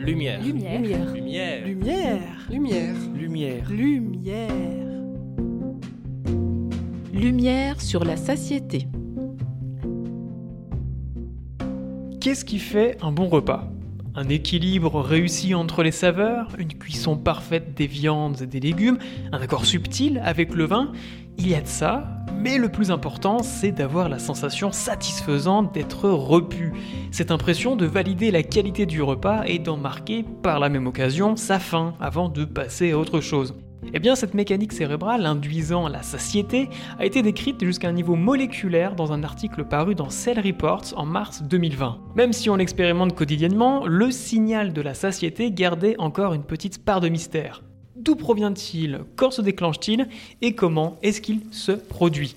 Lumière. Lumière. Lumière. Lumière. Lumière. Lumière. Lumière. Lumière sur la satiété. Qu'est-ce qui fait un bon repas? Un équilibre réussi entre les saveurs, une cuisson parfaite des viandes et des légumes, un accord subtil avec le vin? Il y a de ça, mais le plus important, c'est d'avoir la sensation satisfaisante d'être repu. Cette impression de valider la qualité du repas et d'en marquer par la même occasion sa faim avant de passer à autre chose. Eh bien, cette mécanique cérébrale induisant la satiété a été décrite jusqu'à un niveau moléculaire dans un article paru dans Cell Reports en mars 2020. Même si on l'expérimente quotidiennement, le signal de la satiété gardait encore une petite part de mystère. D'où provient-il? Quand se déclenche-t-il? Et comment est-ce qu'il se produit?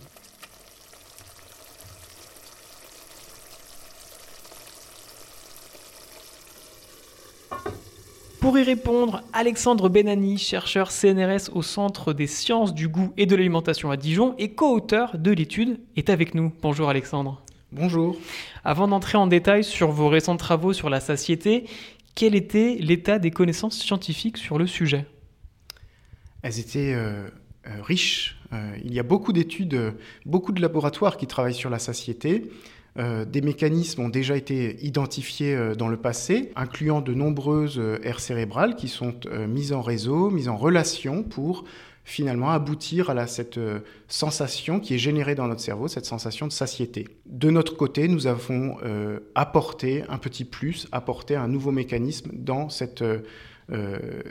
Pour y répondre, Alexandre Benani, chercheur CNRS au Centre des sciences du goût et de l'alimentation à Dijon et co-auteur de l'étude, est avec nous. Bonjour Alexandre. Bonjour. Avant d'entrer en détail sur vos récents travaux sur la satiété, quel était l'état des connaissances scientifiques sur le sujet? Elles étaient euh, euh, riches. Euh, il y a beaucoup d'études, beaucoup de laboratoires qui travaillent sur la satiété. Des mécanismes ont déjà été identifiés dans le passé, incluant de nombreuses aires cérébrales qui sont mises en réseau, mises en relation pour finalement aboutir à cette sensation qui est générée dans notre cerveau, cette sensation de satiété. De notre côté, nous avons apporté un petit plus, apporté un nouveau mécanisme dans cette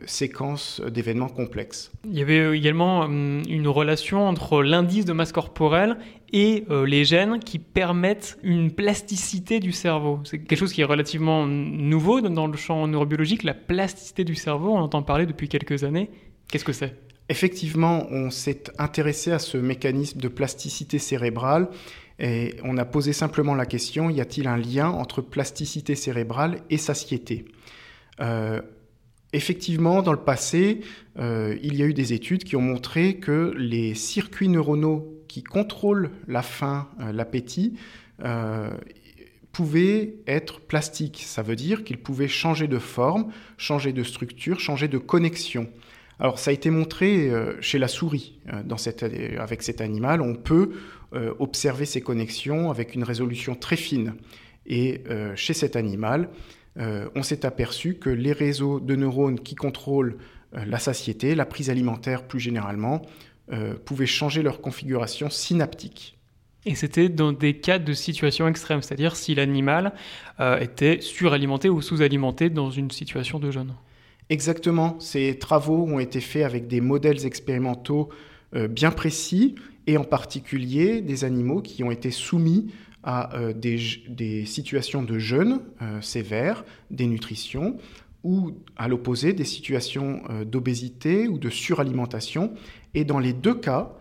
séquence d'événements complexes. Il y avait euh, également hum, une relation entre l'indice de masse corporelle et euh, les gènes qui permettent une plasticité du cerveau. C'est quelque chose qui est relativement nouveau dans- dans le champ neurobiologique, la plasticité du cerveau, on entend parler depuis quelques années. Qu'est-ce que c'est? Effectivement, on s'est intéressé à ce mécanisme de plasticité cérébrale et on a posé simplement la question, y a-t-il un lien entre plasticité cérébrale et satiété? Euh, Effectivement, dans le passé, euh, il y a eu des études qui ont montré que les circuits neuronaux qui contrôlent la faim, euh, l'appétit, euh, pouvaient être plastiques. Ça veut dire qu'ils pouvaient changer de forme, changer de structure, changer de connexion. Alors ça a été montré chez la souris. Avec cet animal, on peut observer ces connexions avec une résolution très fine. Et chez cet animal, euh, on s'est aperçu que les réseaux de neurones qui contrôlent euh, la satiété, la prise alimentaire plus généralement, euh, pouvaient changer leur configuration synaptique. Et c'était dans des cas de situation extrême, c'est-à-dire si l'animal était suralimenté ou sous-alimenté dans une situation de jeûne. Exactement, ces travaux ont été faits avec des modèles expérimentaux bien précis et en particulier des animaux qui ont été soumis à euh, des, situations de jeûne euh, sévères, dénutrition, ou à l'opposé des situations euh, d'obésité ou de suralimentation. Et dans les deux cas,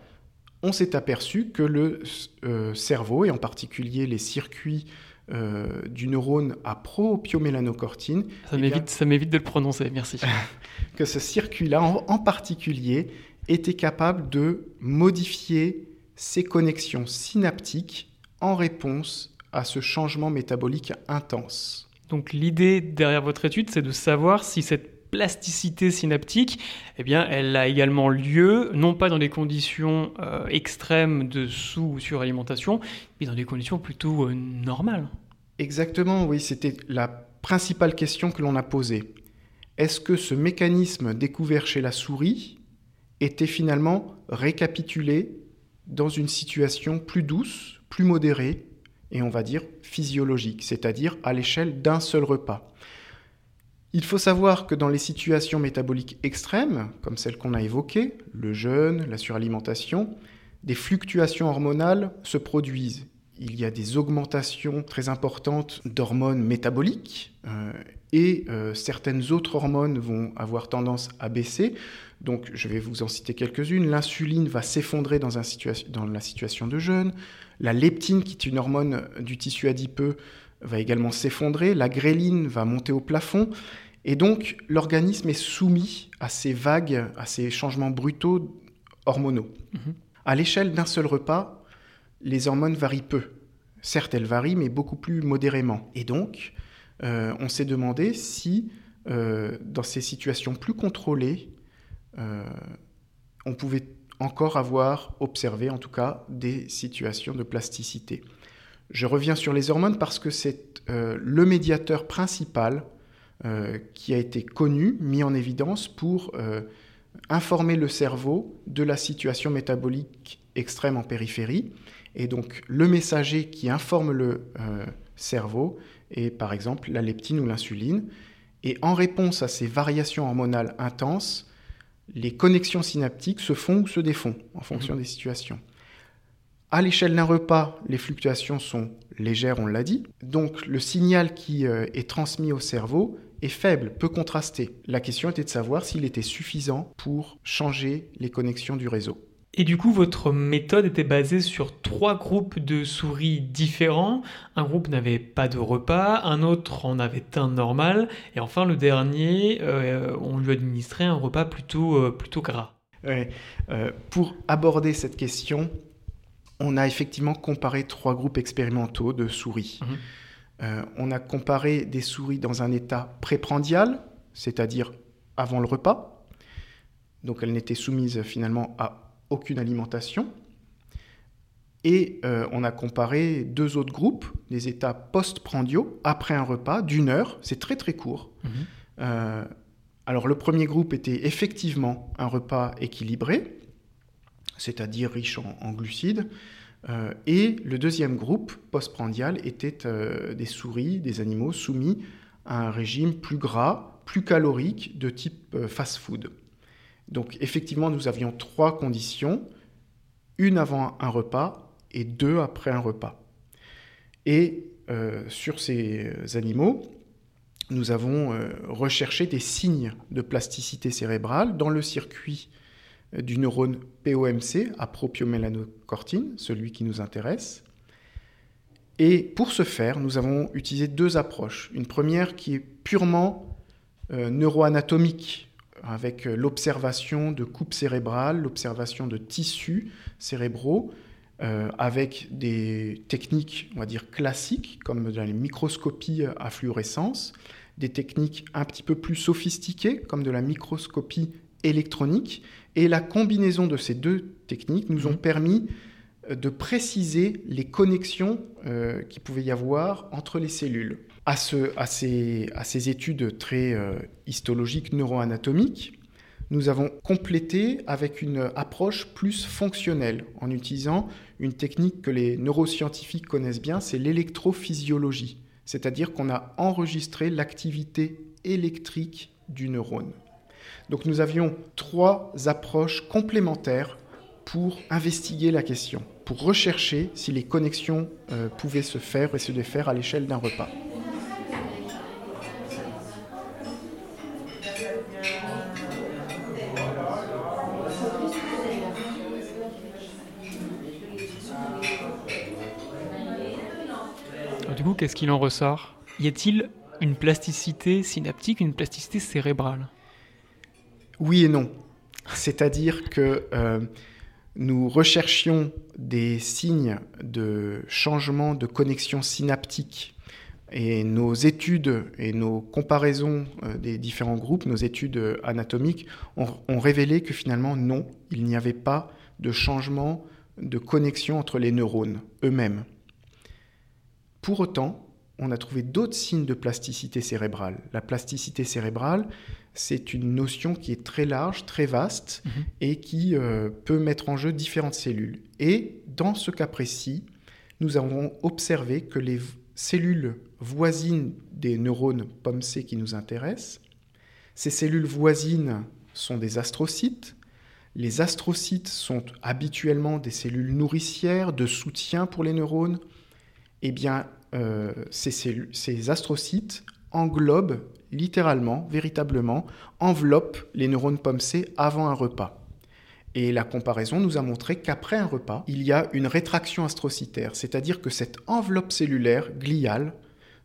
on s'est aperçu que le euh, cerveau, et en particulier les circuits euh, du neurone à propiomélanocortine, Ça Eh bien- ça m'évite de le prononcer, merci. que ce circuit-là, en, en particulier, était capable de modifier ses connexions synaptiques en réponse à ce changement métabolique intense. Donc l'idée derrière votre étude, c'est de savoir si cette plasticité synaptique, eh bien, elle a également lieu, non pas dans des conditions euh, extrêmes de sous ou suralimentation, mais dans des conditions plutôt euh, normales. Exactement, oui, c'était la principale question que l'on a posée. Est-ce que ce mécanisme découvert chez la souris était finalement récapitulé dans une situation plus douce, plus modérée, et on va dire physiologique, c'est-à-dire à, l'échelle d'un seul repas. Il faut savoir que dans les situations métaboliques extrêmes, comme celles qu'on a évoquées, le jeûne, la suralimentation, des fluctuations hormonales se produisent. Il y a des augmentations très importantes d'hormones métaboliques euh, et euh, certaines autres hormones vont avoir tendance à baisser. Donc je vais vous en citer quelques-unes. L'insuline va s'effondrer dans, un situa- dans la situation de jeûne. La leptine, qui est une hormone du tissu adipeux, va également s'effondrer. La gréline va monter au plafond. Et donc l'organisme est soumis à ces vagues, à ces changements brutaux hormonaux. Mhm. À l'échelle d'un seul repas, les hormones varient peu. Certes, elles varient, mais beaucoup plus modérément. Et donc, euh, on s'est demandé si euh, dans ces situations plus contrôlées, euh, on pouvait encore avoir observé, en tout cas, des situations de plasticité. Je reviens sur les hormones parce que c'est le médiateur principal qui a été connu, mis en évidence pour informer le cerveau de la situation métabolique extrême en périphérie. Et donc le messager qui informe le cerveau est par exemple la leptine ou l'insuline. Et en réponse à ces variations hormonales intenses, les connexions synaptiques se font ou se défont en fonction mhm. des situations. À l'échelle d'un repas, les fluctuations sont légères, on l'a dit. Donc le signal qui euh, est transmis au cerveau est faible, peu contrasté. La question était de savoir s'il était suffisant pour changer les connexions du réseau. Et du coup, votre méthode était basée sur trois groupes de souris différents. Un groupe n'avait pas de repas, un autre en avait un normal, et enfin le dernier, euh, on lui administrait un repas plutôt, euh, plutôt gras. Euh, pour aborder cette question, on a effectivement comparé trois groupes expérimentaux de souris. Mhm. on a comparé des souris dans un état préprandial, c'est-à-dire avant le repas. Donc elles n'étaient soumises finalement à aucune alimentation. Et euh, on a comparé deux autres groupes, des états post-prandiaux, après un repas d'une heure, c'est très très court. Mhm. Euh, alors le premier groupe était effectivement un repas équilibré, c'est-à-dire riche en, glucides, euh, et le deuxième groupe, post-prandial, était des souris, des animaux soumis à un régime plus gras, plus calorique, de type fast-food. Donc effectivement, nous avions trois conditions, une avant un repas et deux après un repas. Et euh, sur ces animaux, nous avons euh, recherché des signes de plasticité cérébrale dans le circuit euh, du neurone POMC, apropiomélanocortine, celui qui nous intéresse. Et pour ce faire, nous avons utilisé deux approches. Une première qui est purement neuroanatomique, avec euh, l'observation de coupes cérébrales, l'observation de tissus cérébraux, euh, avec des techniques, on va dire, classiques, comme dans les microscopies à fluorescence, des techniques un petit peu plus sophistiquées, comme de la microscopie électronique. Et la combinaison de ces deux techniques nous ont mmh. permis euh, de préciser les connexions qui pouvait y avoir entre les cellules à, ces, études très euh, histologiques neuroanatomiques, nous avons complété avec une approche plus fonctionnelle en utilisant une technique que les neuroscientifiques connaissent bien, c'est l'électrophysiologie. C'est-à-dire qu'on a enregistré l'activité électrique du neurone. Donc nous avions trois approches complémentaires pour investiguer la question, pour rechercher si les connexions euh, pouvaient se faire et se défaire à l'échelle d'un repas. Du coup, qu'est-ce qu'il en ressort? Y a-t-il une plasticité synaptique, une plasticité cérébrale? Oui et non. C'est-à-dire que euh, nous recherchions des signes de changement de connexion synaptique et nos études et nos comparaisons euh, des différents groupes, nos études anatomiques, ont, révélé que finalement, non, il n'y avait pas de changement de connexion entre les neurones eux-mêmes. Pour autant, on a trouvé d'autres signes de plasticité cérébrale. La plasticité cérébrale, c'est une notion qui est très large, très vaste, mhm. et qui euh, peut mettre en jeu différentes cellules. Et dans ce cas précis, nous avons observé que les cellules voisines des neurones POMC qui nous intéressent. Ces cellules voisines sont des astrocytes. Les astrocytes sont habituellement des cellules nourricières de soutien pour les neurones. Eh bien, euh, ces, ces astrocytes englobent littéralement, véritablement, enveloppent les neurones POMC avant un repas. Et la comparaison nous a montré qu'après un repas, il y a une rétraction astrocytaire, c'est-à-dire que cette enveloppe cellulaire gliale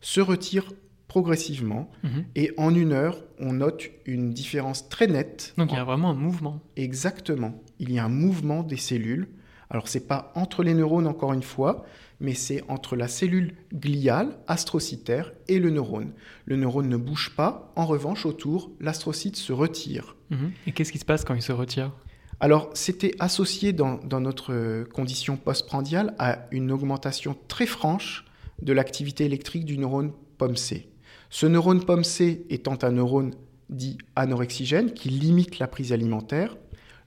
se retire progressivement mhm. et en une heure, on note une différence très nette. Donc il y a vraiment un mouvement. Exactement. Il y a un mouvement des cellules Alors c'est pas entre les neurones encore une fois, mais c'est entre la cellule gliale astrocytaire et le neurone. Le neurone ne bouge pas, en revanche autour, l'astrocyte se retire. Mhm. Et qu'est-ce qui se passe quand il se retire? Alors, c'était associé dans, notre condition postprandiale à une augmentation très franche de l'activité électrique du neurone POMC. Ce neurone POMC étant un neurone dit anorexigène qui limite la prise alimentaire,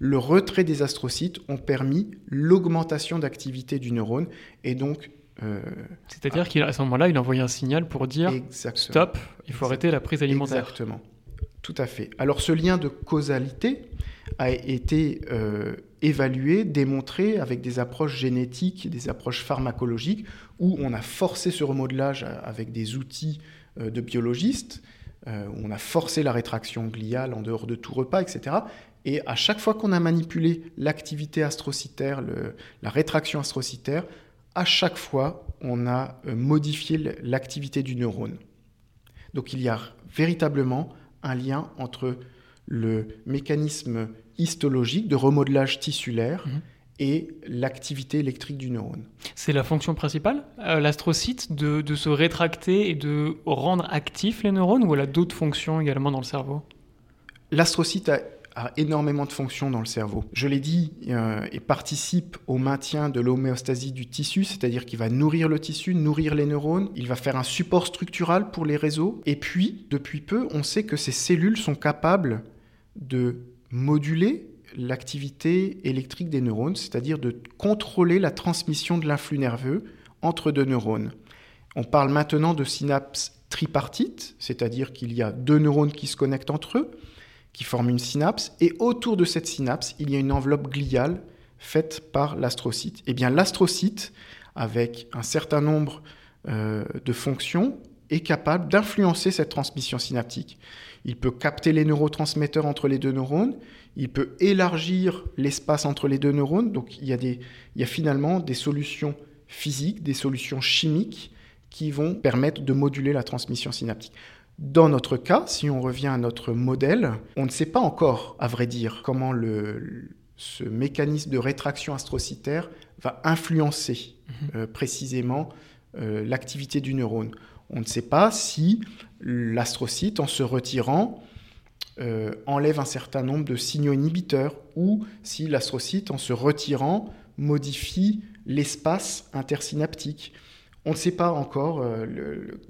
le retrait des astrocytes ont permis l'augmentation d'activité du neurone et donc euh, C'est-à-dire qu'à ce moment-là, il a envoyé un signal pour dire stop, il faut arrêter la prise alimentaire. Exactement, tout à fait. Alors ce lien de causalité a été euh, évalué, démontré avec des approches génétiques, des approches pharmacologiques, où on a forcé ce remodelage avec des outils euh, de biologistes, où on a forcé la rétraction gliale en dehors de tout repas, etc. Et à chaque fois qu'on a manipulé l'activité astrocytaire, la rétraction astrocytaire, à chaque fois, on a euh, modifié l'activité du neurone. Donc il y a véritablement un lien entre le mécanisme histologique de remodelage tissulaire mhm. et l'activité électrique du neurone. C'est la fonction principale, euh, l'astrocyte, de, de, se rétracter et de rendre actifs les neurones, ou elle a d'autres fonctions également dans le cerveau? L'astrocyte a a énormément de fonctions dans le cerveau. Je l'ai dit, euh, et participe au maintien de l'homéostasie du tissu, c'est-à-dire qu'il va nourrir le tissu, nourrir les neurones, il va faire un support structural pour les réseaux, et puis, depuis peu, on sait que ces cellules sont capables de moduler l'activité électrique des neurones, c'est-à-dire de contrôler la transmission de l'influx nerveux entre deux neurones. On parle maintenant de synapses tripartites, c'est-à-dire qu'il y a deux neurones qui se connectent entre eux, qui forme une synapse, et autour de cette synapse, il y a une enveloppe gliale faite par l'astrocyte. Et eh bien l'astrocyte, avec un certain nombre euh, de fonctions, est capable d'influencer cette transmission synaptique. Il peut capter les neurotransmetteurs entre les deux neurones, il peut élargir l'espace entre les deux neurones, donc il y, a des, il y a finalement des solutions physiques, des solutions chimiques qui vont permettre de moduler la transmission synaptique. Dans notre cas, si on revient à notre modèle, on ne sait pas encore, à vrai dire, comment ce mécanisme de rétraction astrocytaire va influencer mhm. euh, précisément euh, l'activité du neurone. On ne sait pas si l'astrocyte, en se retirant, euh, enlève un certain nombre de signaux inhibiteurs ou si l'astrocyte, en se retirant, modifie l'espace intersynaptique. On ne sait pas encore euh,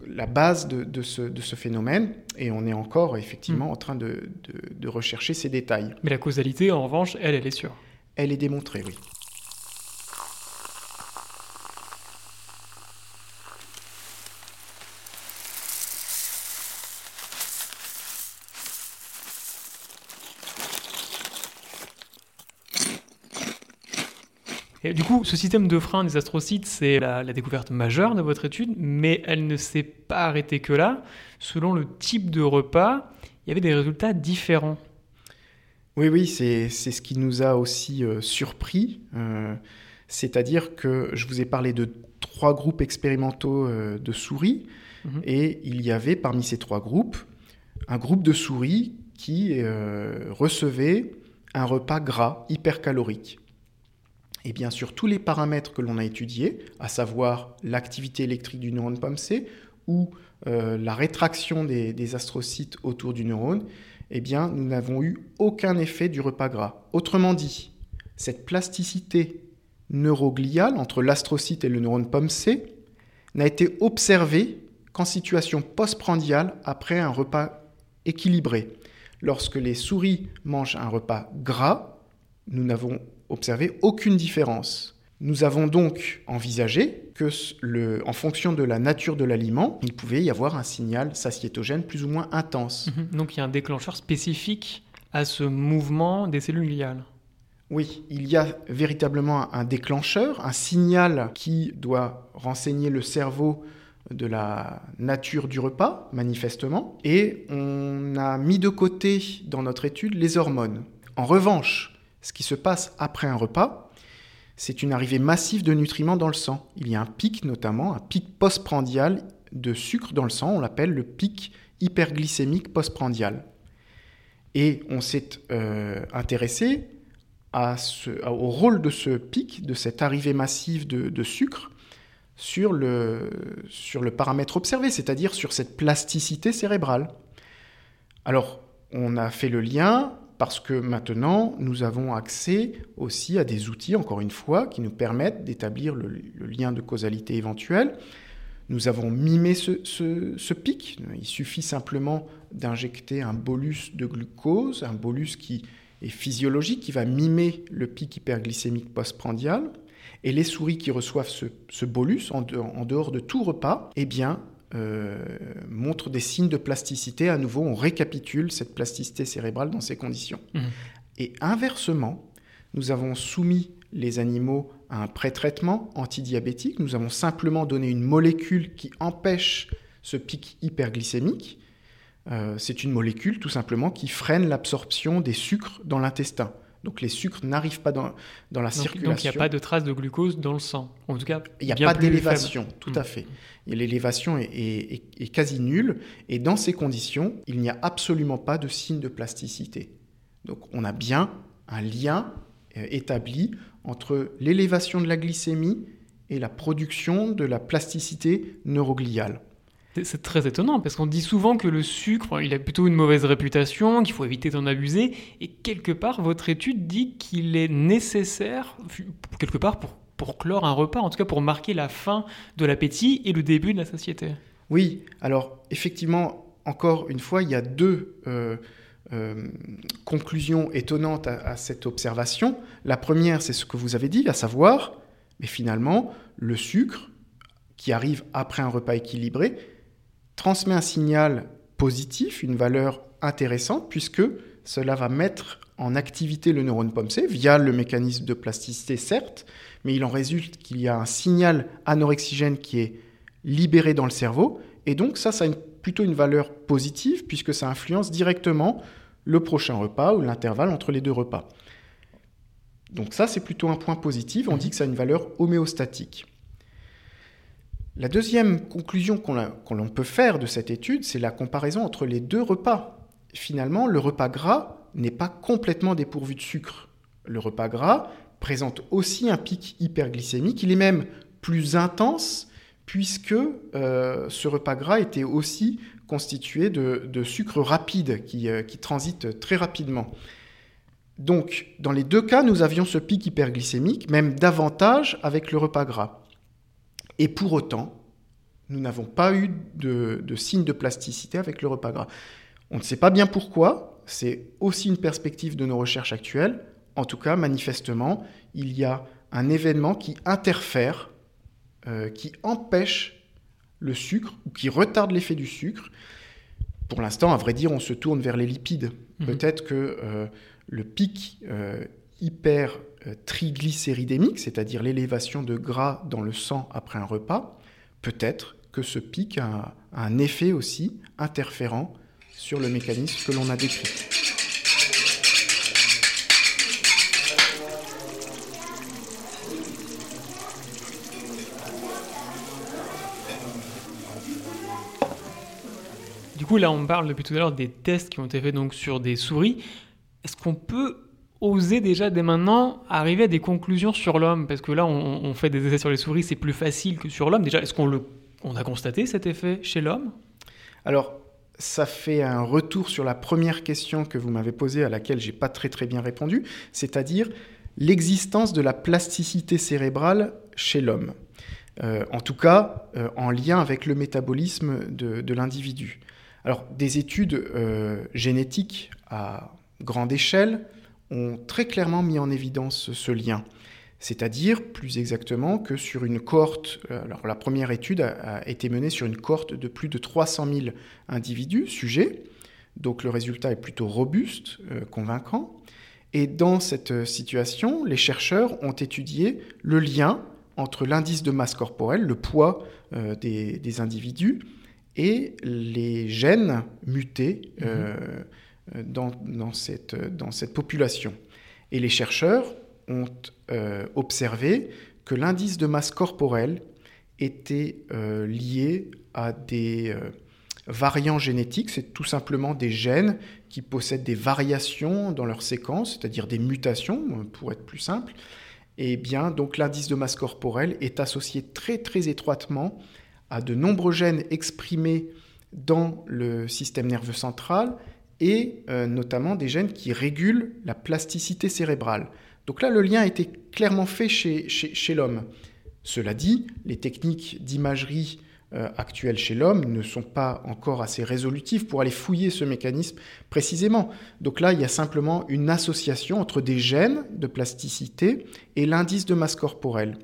la base de, ce, phénomène et on est encore effectivement hmm. en train de, de rechercher ces détails. Mais la causalité, en revanche, elle, elle est sûre. Elle est démontrée, oui. Et du coup, ce système de frein des astrocytes, c'est la, découverte majeure de votre étude, mais elle ne s'est pas arrêtée que là. Selon le type de repas, il y avait des résultats différents. Oui, oui, c'est ce qui nous a aussi euh, surpris. Euh, c'est-à-dire que je vous ai parlé de trois groupes expérimentaux euh, de souris, mhm. et il y avait parmi ces trois groupes un groupe de souris qui recevait un repas gras hypercalorique et bien sûr tous les paramètres que l'on a étudiés, à savoir l'activité électrique du neurone POMC ou euh, la rétraction des, astrocytes autour du neurone, eh bien nous n'avons eu aucun effet du repas gras. Autrement dit, cette plasticité neurogliale entre l'astrocyte et le neurone POMC n'a été observée qu'en situation postprandiale après un repas équilibré. Lorsque les souris mangent un repas gras, nous n'avons observé aucune différence. Nous avons donc envisagé que, le, en fonction de la nature de l'aliment, il pouvait y avoir un signal satiétogène plus ou moins intense. Mhm. donc il y a un déclencheur spécifique à ce mouvement des cellules gliales. Oui, il y a véritablement un déclencheur, un signal qui doit renseigner le cerveau de la nature du repas, manifestement, et on a mis de côté dans notre étude les hormones. En revanche, ce qui se passe après un repas, c'est une arrivée massive de nutriments dans le sang. Il y a un pic notamment, un pic postprandial de sucre dans le sang, on l'appelle le pic hyperglycémique postprandial. Et on s'est euh, intéressé au rôle de ce pic, de cette arrivée massive de, sucre sur le, sur le paramètre observé, c'est-à-dire sur cette plasticité cérébrale. Alors, on a fait le lien parce que maintenant, nous avons accès aussi à des outils, encore une fois, qui nous permettent d'établir le, lien de causalité éventuel. Nous avons mimé ce, pic. Il suffit simplement d'injecter un bolus de glucose, un bolus qui est physiologique, qui va mimer le pic hyperglycémique postprandial. Et les souris qui reçoivent ce, bolus en dehors, de tout repas, eh bien, euh, montrent des signes de plasticité. À nouveau, on récapitule cette plasticité cérébrale dans ces conditions. Mmh. Et inversement, nous avons soumis les animaux à un pré-traitement antidiabétique. Nous avons simplement donné une molécule qui empêche ce pic hyperglycémique. Euh, c'est une molécule tout simplement qui freine l'absorption des sucres dans l'intestin. Donc les sucres n'arrivent pas dans, dans la circulation. Donc il n'y a pas de trace de glucose dans le sang. En tout cas, il n'y a pas d'élévation, tout à hmm. fait. L'élévation est, est, quasi nulle. Et dans ces conditions, il n'y a absolument pas de signe de plasticité. Donc on a bien un lien euh, établi entre l'élévation de la glycémie et la production de la plasticité neurogliale. C'est très étonnant parce qu'on dit souvent que le sucre, il a plutôt une mauvaise réputation, qu'il faut éviter d'en abuser. Et quelque part, votre étude dit qu'il est nécessaire, quelque part, pour, clore un repas, en tout cas pour marquer la fin de l'appétit et le début de la satiété. Oui, alors effectivement, encore une fois, il y a deux euh, euh, conclusions étonnantes à, cette observation. La première, c'est ce que vous avez dit, à savoir, mais finalement, le sucre qui arrive après un repas équilibré transmet un signal positif, une valeur intéressante, puisque cela va mettre en activité le neurone POMC via le mécanisme de plasticité, certes, mais il en résulte qu'il y a un signal anorexigène qui est libéré dans le cerveau, et donc ça, ça a plutôt une valeur positive, puisque ça influence directement le prochain repas ou l'intervalle entre les deux repas. Donc ça, c'est plutôt un point positif, on dit que ça a une valeur homéostatique. La deuxième conclusion qu'on peut faire de cette étude, c'est la comparaison entre les deux repas. Finalement, le repas gras n'est pas complètement dépourvu de sucre. Le repas gras présente aussi un pic hyperglycémique. Il est même plus intense puisque euh, ce repas gras était aussi constitué de, sucre rapide euh, qui, transite très rapidement. Donc, dans les deux cas, nous avions ce pic hyperglycémique, même davantage avec le repas gras. Et pour autant, nous n'avons pas eu de, signe de plasticité avec le repas gras. On ne sait pas bien pourquoi, c'est aussi une perspective de nos recherches actuelles. En tout cas, manifestement, il y a un événement qui interfère, euh, qui empêche le sucre ou qui retarde l'effet du sucre. Pour l'instant, à vrai dire, on se tourne vers les lipides. Mhm. Peut-être que euh, le pic euh, hyper triglycéridémique, c'est-à-dire l'élévation de gras dans le sang après un repas, peut-être que ce pic a, un effet aussi interférent sur le mécanisme que l'on a décrit. Du coup, là, on parle depuis tout à l'heure des tests qui ont été faits donc sur des souris. Est-ce qu'on peut oser déjà dès maintenant arriver à des conclusions sur l'homme Parce que là, on, fait des essais sur les souris, c'est plus facile que sur l'homme. Déjà, est-ce qu'on a constaté cet effet chez l'homme? Alors, ça fait un retour sur la première question que vous m'avez posée, à laquelle j'ai pas très très bien répondu, c'est-à-dire l'existence de la plasticité cérébrale chez l'homme. Euh, en tout cas, euh, en lien avec le métabolisme de, l'individu. Alors, des études euh, génétiques à grande échelle, ont très clairement mis en évidence ce lien. C'est-à-dire, plus exactement, que sur une cohorte, euh, alors la première étude a, été menée sur une cohorte de plus de 300 000 individus, sujets, donc le résultat est plutôt robuste, euh, convaincant. Et dans cette situation, les chercheurs ont étudié le lien entre l'indice de masse corporelle, le poids euh, des, individus, et les gènes mutés. Mmh. Euh, dans, cette, dans cette population. Et les chercheurs ont euh, observé que l'indice de masse corporelle était euh, lié à des variants génétiques, c'est tout simplement des gènes qui possèdent des variations dans leur séquence, c'est-à-dire des mutations, pour être plus simple, et eh bien donc l'indice de masse corporelle est associé très très étroitement à de nombreux gènes exprimés dans le système nerveux central et euh, notamment des gènes qui régulent la plasticité cérébrale. Donc là, le lien a été clairement fait chez, chez l'homme. Cela dit, les techniques d'imagerie euh, actuelles chez l'homme ne sont pas encore assez résolutives pour aller fouiller ce mécanisme précisément. Donc là, il y a simplement une association entre des gènes de plasticité et l'indice de masse corporelle.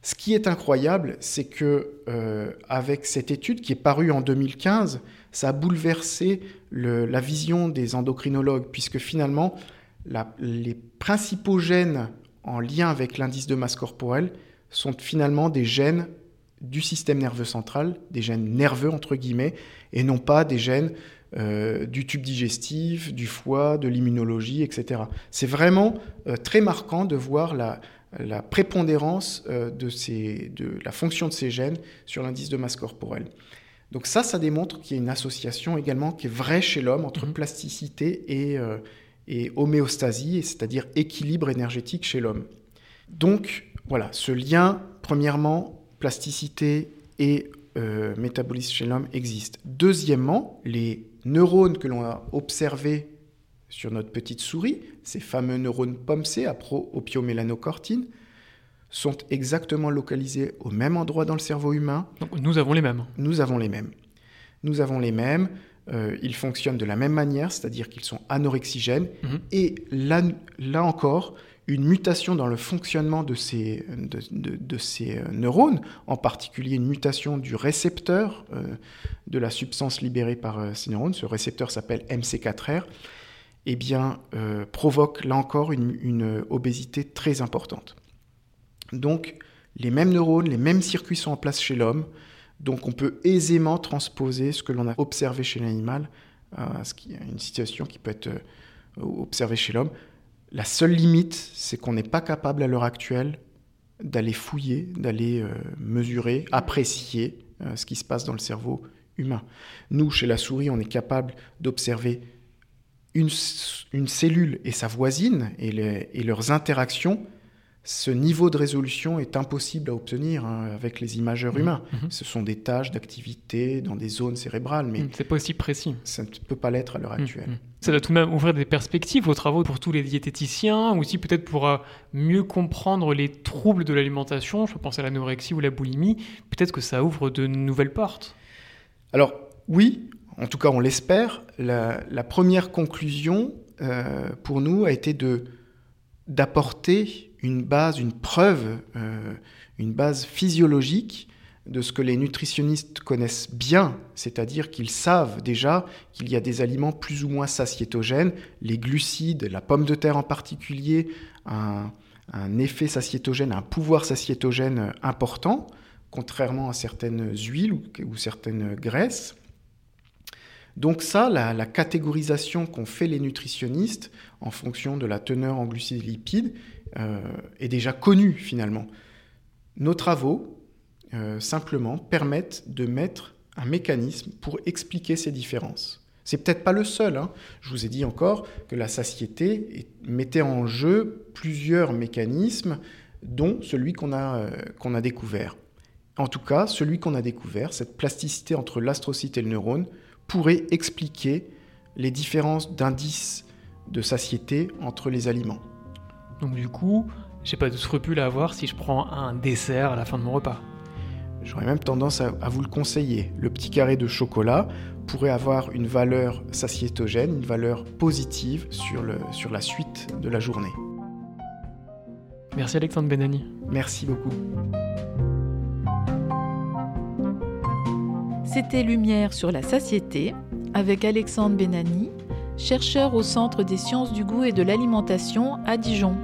Ce qui est incroyable, c'est que euh, avec cette étude qui est parue en 2015, ça a bouleversé la vision des endocrinologues, puisque finalement, les principaux gènes en lien avec l'indice de masse corporelle sont finalement des gènes du système nerveux central, des gènes nerveux entre guillemets, et non pas des gènes euh, du tube digestif, du foie, de l'immunologie, etc. C'est vraiment euh, très marquant de voir la, prépondérance euh, de, de, la fonction de ces gènes sur l'indice de masse corporelle. Donc ça, ça démontre qu'il y a une association également qui est vraie chez l'homme entre mhm. plasticité et, et homéostasie, c'est-à-dire équilibre énergétique chez l'homme. Donc voilà, ce lien, premièrement, plasticité et euh, métabolisme chez l'homme existe. Deuxièmement, les neurones que l'on a observés sur notre petite souris, ces fameux neurones POMC, apro-opiomélanocortine, sont exactement localisés au même endroit dans le cerveau humain. Donc nous avons les mêmes. Nous avons les mêmes. Nous avons les mêmes. Euh, ils fonctionnent de la même manière, c'est-à-dire qu'ils sont anorexigènes. Mhm. Et là, là encore, une mutation dans le fonctionnement de ces, de, ces euh, neurones, en particulier une mutation du récepteur euh, de la substance libérée par euh, ces neurones, ce récepteur s'appelle MC4R, eh bien, provoque là encore une, une, obésité très importante. Donc, les mêmes neurones, les mêmes circuits sont en place chez l'homme, donc on peut aisément transposer ce que l'on a observé chez l'animal à une situation qui peut être observée chez l'homme. La seule limite, c'est qu'on n'est pas capable à l'heure actuelle d'aller fouiller, d'aller euh, mesurer, apprécier euh, ce qui se passe dans le cerveau humain. Nous, chez la souris, on est capable d'observer une, cellule et sa voisine et leurs interactions ce niveau de résolution est impossible à obtenir hein, avec les imageurs mmh. humains. Mmh. Ce sont des tâches d'activité dans des zones cérébrales, mais mmh, c'est pas aussi précis. Ça ne peut pas l'être à l'heure actuelle. Ça doit tout de même ouvrir des perspectives aux travaux pour tous les diététiciens, aussi peut-être pour euh, mieux comprendre les troubles de l'alimentation. Je pense à l'anorexie ou la boulimie. Peut-être que ça ouvre de nouvelles portes. Alors oui, en tout cas on l'espère. La, première conclusion euh, pour nous a été de d'apporter une base, une preuve, euh, une base physiologique de ce que les nutritionnistes connaissent bien, c'est-à-dire qu'ils savent déjà qu'il y a des aliments plus ou moins satiétogènes, les glucides, la pomme de terre en particulier, un, effet satiétogène, un pouvoir satiétogène important, contrairement à certaines huiles ou, certaines graisses. Donc ça, la, la catégorisation qu'ont fait les nutritionnistes en fonction de la teneur en glucides et lipides, est déjà connu finalement. Nos travaux, euh, simplement, permettent de mettre un mécanisme pour expliquer ces différences. C'est peut-être pas le seul. Hein. Je vous ai dit encore que la satiété mettait en jeu plusieurs mécanismes, dont celui qu'on a, euh, qu'on a découvert. En tout cas, celui qu'on a découvert, cette plasticité entre l'astrocyte et le neurone, pourrait expliquer les différences d'indices de satiété entre les aliments. Donc du coup, j'ai pas de scrupule à avoir si je prends un dessert à la fin de mon repas. J'aurais même tendance à, vous le conseiller. Le petit carré de chocolat pourrait avoir une valeur satiétogène, une valeur positive sur, le, sur la suite de la journée. Merci Alexandre Benani. Merci beaucoup. C'était Lumière sur la satiété avec Alexandre Benani chercheur au Centre des sciences du goût et de l'alimentation à Dijon.